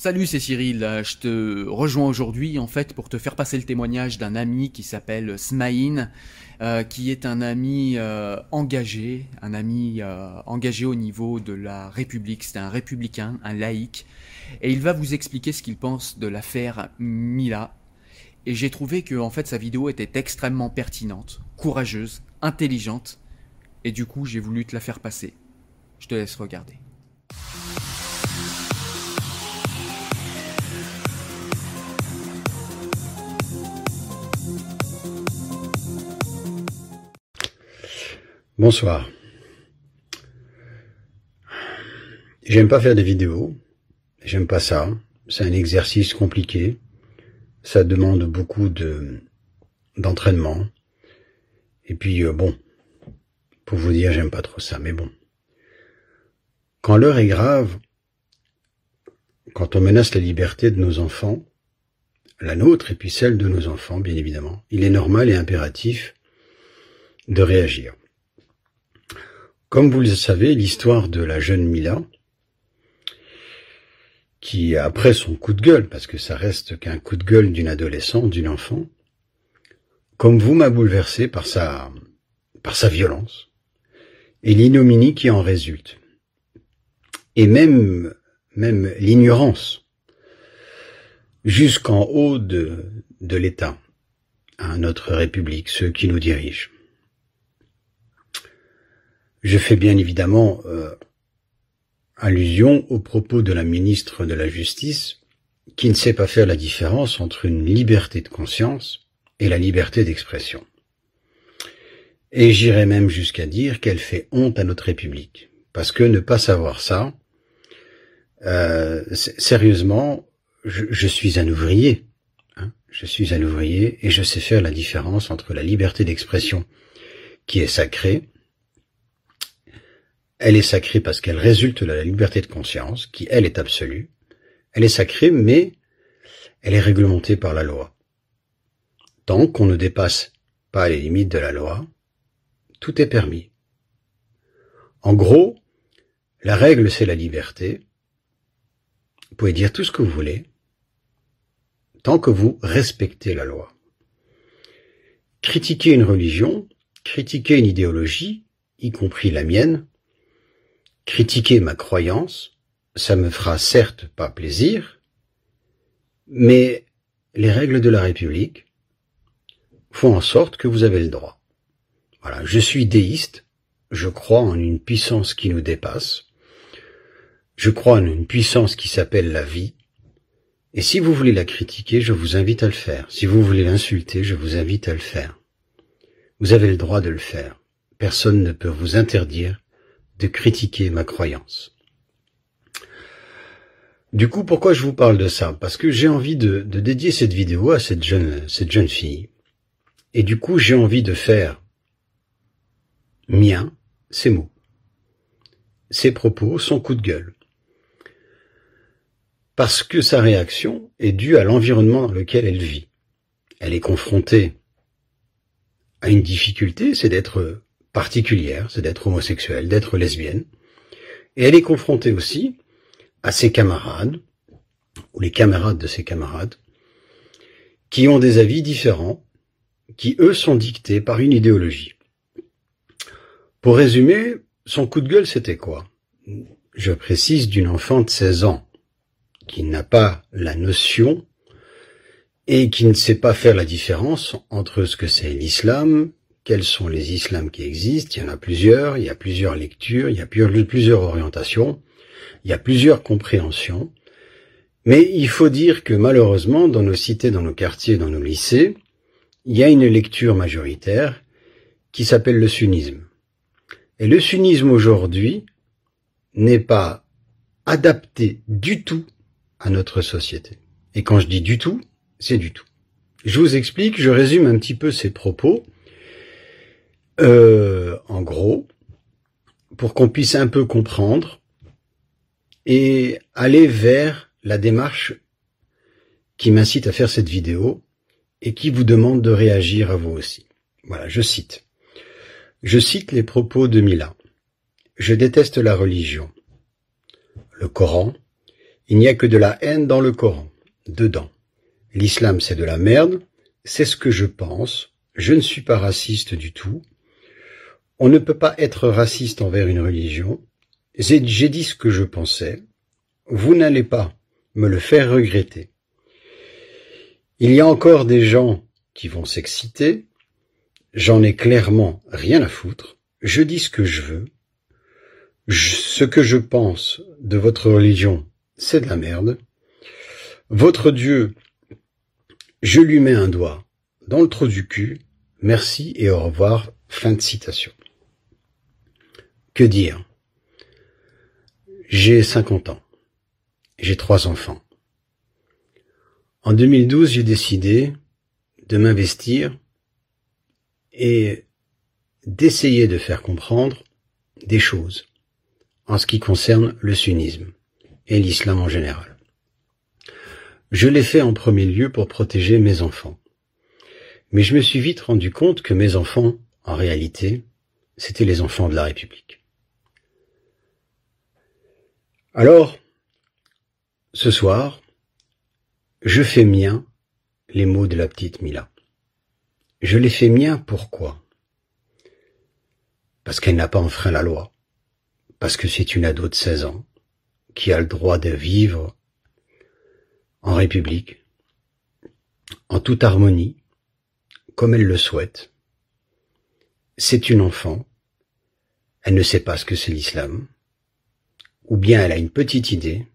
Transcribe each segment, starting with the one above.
Salut, c'est Cyril. Euh, je te rejoins aujourd'hui en fait pour te faire passer le témoignage d'un ami qui s'appelle Smaïn, euh, qui est un ami euh, engagé, un ami engagé au niveau de la République. C'est un républicain, un laïc, et il va vous expliquer ce qu'il pense de l'affaire Mila. Et j'ai trouvé que en fait sa vidéo était extrêmement pertinente, courageuse, intelligente, et du coup j'ai voulu te la faire passer. Je te laisse regarder. Bonsoir. J'aime pas faire des vidéos. J'aime pas ça. C'est un exercice compliqué. Ça demande beaucoup de d'entraînement. Et puis euh, bon, pour vous dire, j'aime pas trop ça, mais bon. Quand l'heure est grave, quand on menace la liberté de nos enfants, la nôtre et puis celle de nos enfants, bien évidemment, il est normal et impératif de réagir. Comme vous le savez, l'histoire de la jeune Mila, qui après son coup de gueule, parce que ça reste qu'un coup de gueule d'une adolescente, d'une enfant, comme vous m'a bouleversé par sa, par sa violence et l'ignominie qui en résulte. Et même, même l'ignorance jusqu'en haut de, de l'État, à notre République, ceux qui nous dirigent. Je fais bien évidemment euh, allusion aux propos de la ministre de la Justice qui ne sait pas faire la différence entre une liberté de conscience et la liberté d'expression. Et j'irai même jusqu'à dire qu'elle fait honte à notre République. Parce que ne pas savoir ça, euh, sérieusement, je, suis un ouvrier. Hein. je suis un ouvrier et je sais faire la différence entre la liberté d'expression qui est sacrée elle est sacrée parce qu'elle résulte de la liberté de conscience, qui elle est absolue. Elle est sacrée, mais elle est réglementée par la loi. Tant qu'on ne dépasse pas les limites de la loi, tout est permis. En gros, la règle c'est la liberté. Vous pouvez dire tout ce que vous voulez, tant que vous respectez la loi. Critiquer une religion, critiquer une idéologie, y compris la mienne, Critiquer ma croyance, ça me fera certes pas plaisir, mais les règles de la République font en sorte que vous avez le droit. Voilà, je suis déiste, je crois en une puissance qui nous dépasse, je crois en une puissance qui s'appelle la vie, et si vous voulez la critiquer, je vous invite à le faire. Si vous voulez l'insulter, je vous invite à le faire. Vous avez le droit de le faire. Personne ne peut vous interdire de critiquer ma croyance. Du coup, pourquoi je vous parle de ça? Parce que j'ai envie de, dédier cette vidéo à cette jeune, cette jeune fille. Et du coup, j'ai envie de faire mien ses mots, ses propos, son coup de gueule. Parce que sa réaction est due à l'environnement dans lequel elle vit. Elle est confrontée à une difficulté, c'est d'être particulière, c'est d'être homosexuelle, d'être lesbienne. Et elle est confrontée aussi à ses camarades, ou les camarades de ses camarades, qui ont des avis différents, qui eux sont dictés par une idéologie. Pour résumer, son coup de gueule c'était quoi? Je précise d'une enfant de 16 ans, qui n'a pas la notion et qui ne sait pas faire la différence entre ce que c'est l'islam, quels sont les islams qui existent? Il y en a plusieurs, il y a plusieurs lectures, il y a plusieurs orientations, il y a plusieurs compréhensions. Mais il faut dire que malheureusement, dans nos cités, dans nos quartiers, dans nos lycées, il y a une lecture majoritaire qui s'appelle le sunnisme. Et le sunnisme aujourd'hui n'est pas adapté du tout à notre société. Et quand je dis du tout, c'est du tout. Je vous explique, je résume un petit peu ces propos euh, en gros, pour qu'on puisse un peu comprendre et aller vers la démarche qui m'incite à faire cette vidéo et qui vous demande de réagir à vous aussi. Voilà, je cite. Je cite les propos de Mila. Je déteste la religion, le Coran Il n'y a que de la haine dans le Coran, dedans. L'islam c'est de la merde, c'est ce que je pense, je ne suis pas raciste du tout. On ne peut pas être raciste envers une religion. J'ai dit ce que je pensais. Vous n'allez pas me le faire regretter. Il y a encore des gens qui vont s'exciter. J'en ai clairement rien à foutre. Je dis ce que je veux. ce que je pense de votre religion, c'est de la merde. Votre Dieu, je lui mets un doigt dans le trou du cul. Merci et au revoir. Fin de citation. Que dire? J'ai 50 ans. J'ai trois enfants. En 2012, j'ai décidé de m'investir et d'essayer de faire comprendre des choses en ce qui concerne le sunnisme et l'islam en général. Je l'ai fait en premier lieu pour protéger mes enfants. Mais je me suis vite rendu compte que mes enfants, en réalité, c'étaient les enfants de la République. Alors, ce soir, je fais mien les mots de la petite Mila. Je les fais mien pourquoi? Parce qu'elle n'a pas enfreint la loi, parce que c'est une ado de 16 ans qui a le droit de vivre en République, en toute harmonie, comme elle le souhaite. C'est une enfant, elle ne sait pas ce que c'est l'islam, ou bien elle a une petite idée,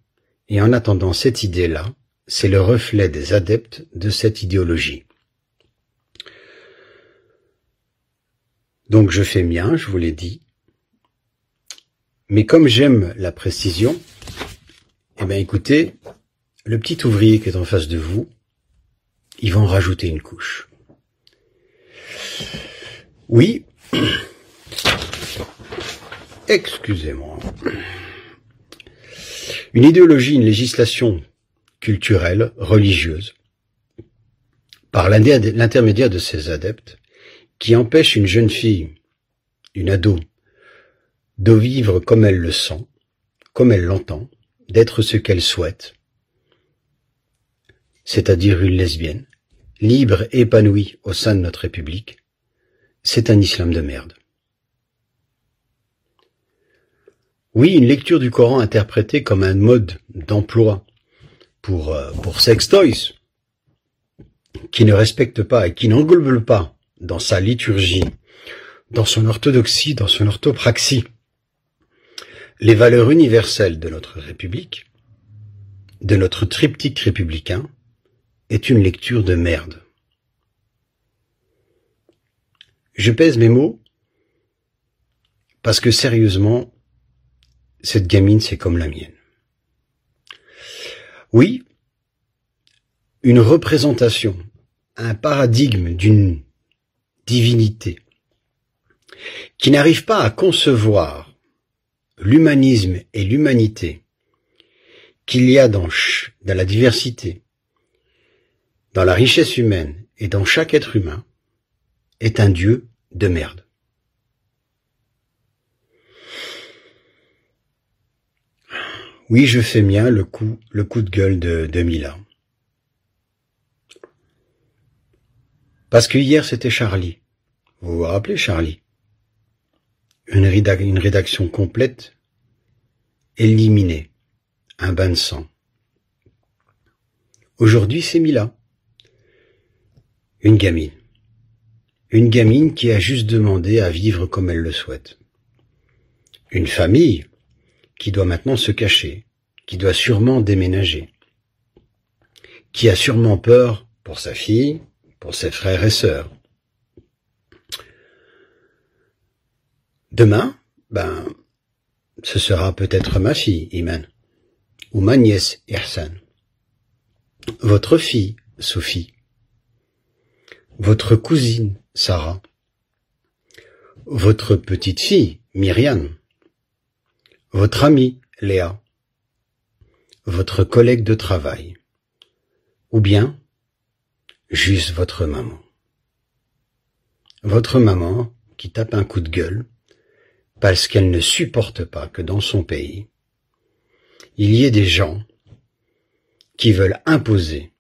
et en attendant cette idée-là, c'est le reflet des adeptes de cette idéologie. Donc je fais mien, je vous l'ai dit, mais comme j'aime la précision, eh bien écoutez, le petit ouvrier qui est en face de vous, il va en rajouter une couche. Oui. Excusez-moi. Une idéologie, une législation culturelle, religieuse, par l'intermédiaire de ses adeptes, qui empêche une jeune fille, une ado, de vivre comme elle le sent, comme elle l'entend, d'être ce qu'elle souhaite, c'est-à-dire une lesbienne, libre épanouie au sein de notre République, c'est un islam de merde. Oui, une lecture du Coran interprétée comme un mode d'emploi pour, euh, pour sex toys, qui ne respecte pas et qui n'englobe pas dans sa liturgie, dans son orthodoxie, dans son orthopraxie, les valeurs universelles de notre République, de notre triptyque républicain, est une lecture de merde. Je pèse mes mots parce que sérieusement, cette gamine, c'est comme la mienne. Oui, une représentation, un paradigme d'une divinité qui n'arrive pas à concevoir l'humanisme et l'humanité qu'il y a dans, la diversité, dans la richesse humaine et dans chaque être humain, est un dieu de merde. Oui, je fais mien le coup, le coup de gueule de, de Mila. Parce que hier c'était Charlie. Vous vous rappelez Charlie? Une, une rédaction complète, éliminée, un bain de sang. Aujourd'hui c'est Mila. Une gamine. Une gamine qui a juste demandé à vivre comme elle le souhaite. Une famille qui doit maintenant se cacher, qui doit sûrement déménager, qui a sûrement peur pour sa fille, pour ses frères et sœurs. Demain, ben, ce sera peut-être ma fille, Iman, ou ma nièce, Ihsan, votre fille, Sophie, votre cousine, Sarah, votre petite fille, Myriam, votre amie, Léa, votre collègue de travail, ou bien juste votre maman. Votre maman qui tape un coup de gueule parce qu'elle ne supporte pas que dans son pays, il y ait des gens qui veulent imposer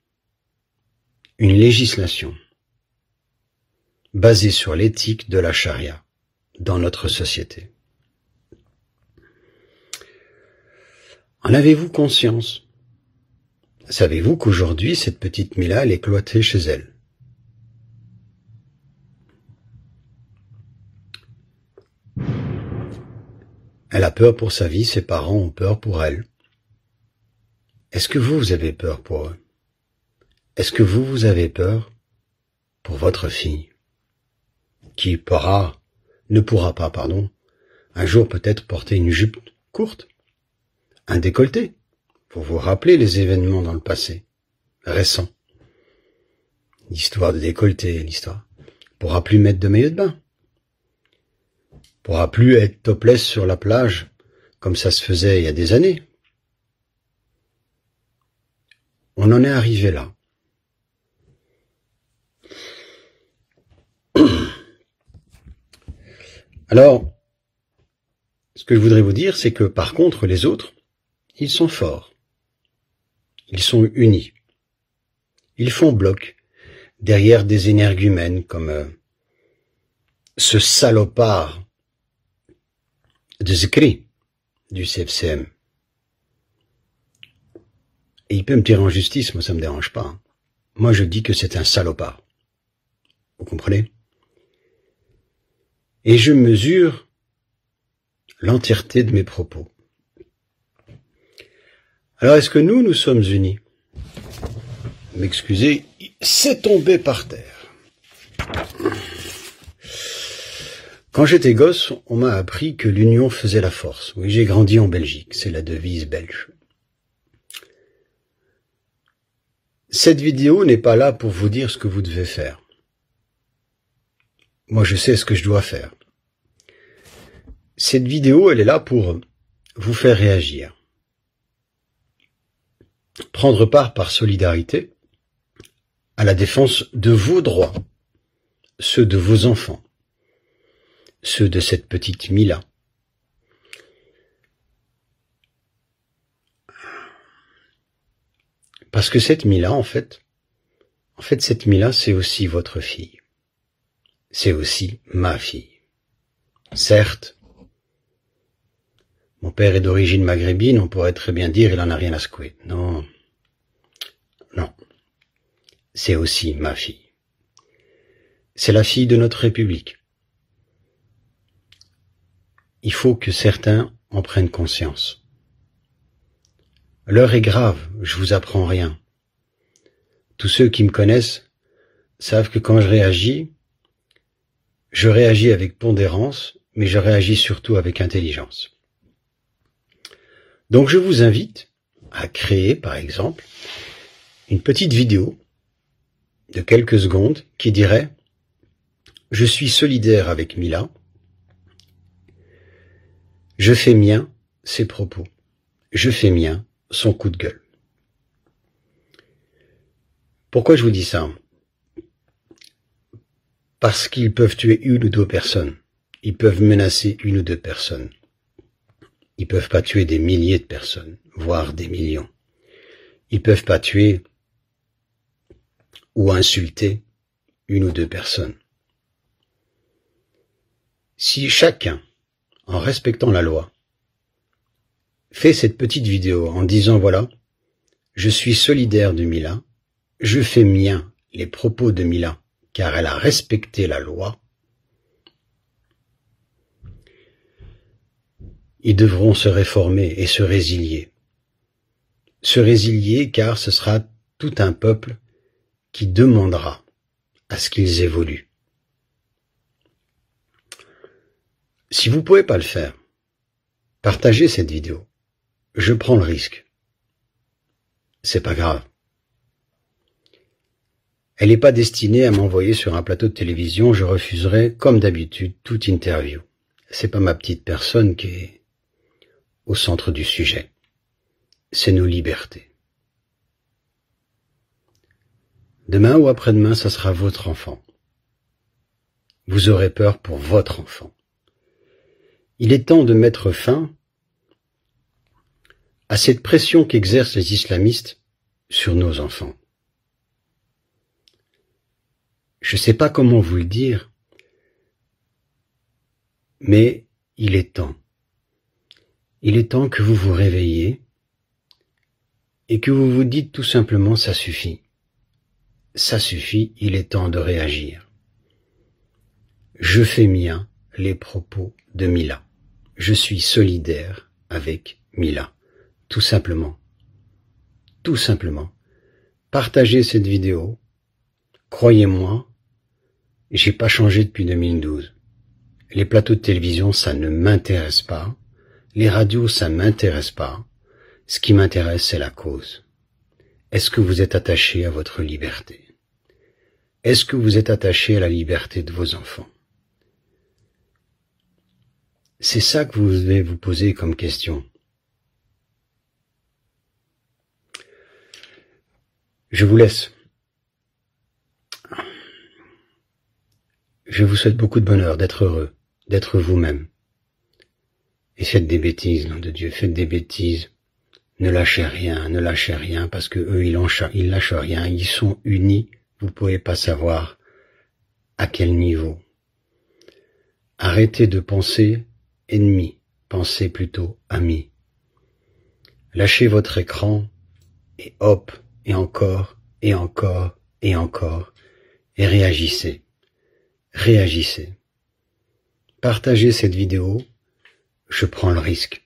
une législation basée sur l'éthique de la charia dans notre société. En avez-vous conscience? Savez-vous qu'aujourd'hui, cette petite Mila, elle est cloîtrée chez elle? Elle a peur pour sa vie, ses parents ont peur pour elle. Est-ce que vous, vous avez peur pour eux? Est-ce que vous, vous avez peur pour votre fille? Qui pourra, ne pourra pas, pardon, un jour peut-être porter une jupe courte? Un décolleté Pour vous rappeler les événements dans le passé, récents. L'histoire de décolleté, l'histoire. Pourra plus mettre de maillot de bain. Pourra plus être topless sur la plage, comme ça se faisait il y a des années. On en est arrivé là. Alors, ce que je voudrais vous dire, c'est que par contre, les autres, ils sont forts. Ils sont unis. Ils font bloc derrière des énergumènes comme euh, ce salopard de Zikri du CFCM. Et il peut me tirer en justice, moi ça me dérange pas. Moi je dis que c'est un salopard. Vous comprenez? Et je mesure l'entièreté de mes propos. Alors est-ce que nous, nous sommes unis? M'excusez, c'est tombé par terre. Quand j'étais gosse, on m'a appris que l'union faisait la force. Oui, j'ai grandi en Belgique, c'est la devise belge. Cette vidéo n'est pas là pour vous dire ce que vous devez faire. Moi, je sais ce que je dois faire. Cette vidéo, elle est là pour vous faire réagir. Prendre part par solidarité à la défense de vos droits, ceux de vos enfants, ceux de cette petite Mila. Parce que cette Mila, en fait, en fait, cette Mila, c'est aussi votre fille. C'est aussi ma fille. Certes, mon père est d'origine maghrébine, on pourrait très bien dire il en a rien à secouer. Non. C'est aussi ma fille. C'est la fille de notre République. Il faut que certains en prennent conscience. L'heure est grave, je vous apprends rien. Tous ceux qui me connaissent savent que quand je réagis, je réagis avec pondérance, mais je réagis surtout avec intelligence. Donc je vous invite à créer, par exemple, une petite vidéo de quelques secondes qui dirait Je suis solidaire avec Mila, je fais mien ses propos, je fais mien son coup de gueule. Pourquoi je vous dis ça? Parce qu'ils peuvent tuer une ou deux personnes. Ils peuvent menacer une ou deux personnes. Ils peuvent pas tuer des milliers de personnes, voire des millions. Ils peuvent pas tuer ou insulter une ou deux personnes. Si chacun, en respectant la loi, fait cette petite vidéo en disant voilà, je suis solidaire de Mila, je fais mien les propos de Mila, car elle a respecté la loi, ils devront se réformer et se résilier. Se résilier car ce sera tout un peuple qui demandera à ce qu'ils évoluent. Si vous pouvez pas le faire, partagez cette vidéo. Je prends le risque. C'est pas grave. Elle n'est pas destinée à m'envoyer sur un plateau de télévision, je refuserai, comme d'habitude, toute interview. C'est pas ma petite personne qui est au centre du sujet. C'est nos libertés. Demain ou après-demain, ça sera votre enfant. Vous aurez peur pour votre enfant. Il est temps de mettre fin à cette pression qu'exercent les islamistes sur nos enfants. Je ne sais pas comment vous le dire, mais il est temps. Il est temps que vous vous réveilliez et que vous vous dites tout simplement ça suffit. Ça suffit, il est temps de réagir. Je fais mien les propos de Mila. Je suis solidaire avec Mila. Tout simplement. Tout simplement. Partagez cette vidéo. Croyez-moi, j'ai pas changé depuis 2012. Les plateaux de télévision, ça ne m'intéresse pas. Les radios, ça m'intéresse pas. Ce qui m'intéresse, c'est la cause. Est-ce que vous êtes attaché à votre liberté? Est-ce que vous êtes attaché à la liberté de vos enfants? C'est ça que vous devez vous poser comme question. Je vous laisse. Je vous souhaite beaucoup de bonheur, d'être heureux, d'être vous-même. Et faites des bêtises, nom de Dieu, faites des bêtises. Ne lâchez rien, ne lâchez rien, parce que eux, ils, ils lâchent rien, ils sont unis, vous pouvez pas savoir à quel niveau. Arrêtez de penser ennemi, pensez plutôt ami. Lâchez votre écran, et hop, et encore, et encore, et encore, et réagissez réagissez. Partagez cette vidéo, je prends le risque.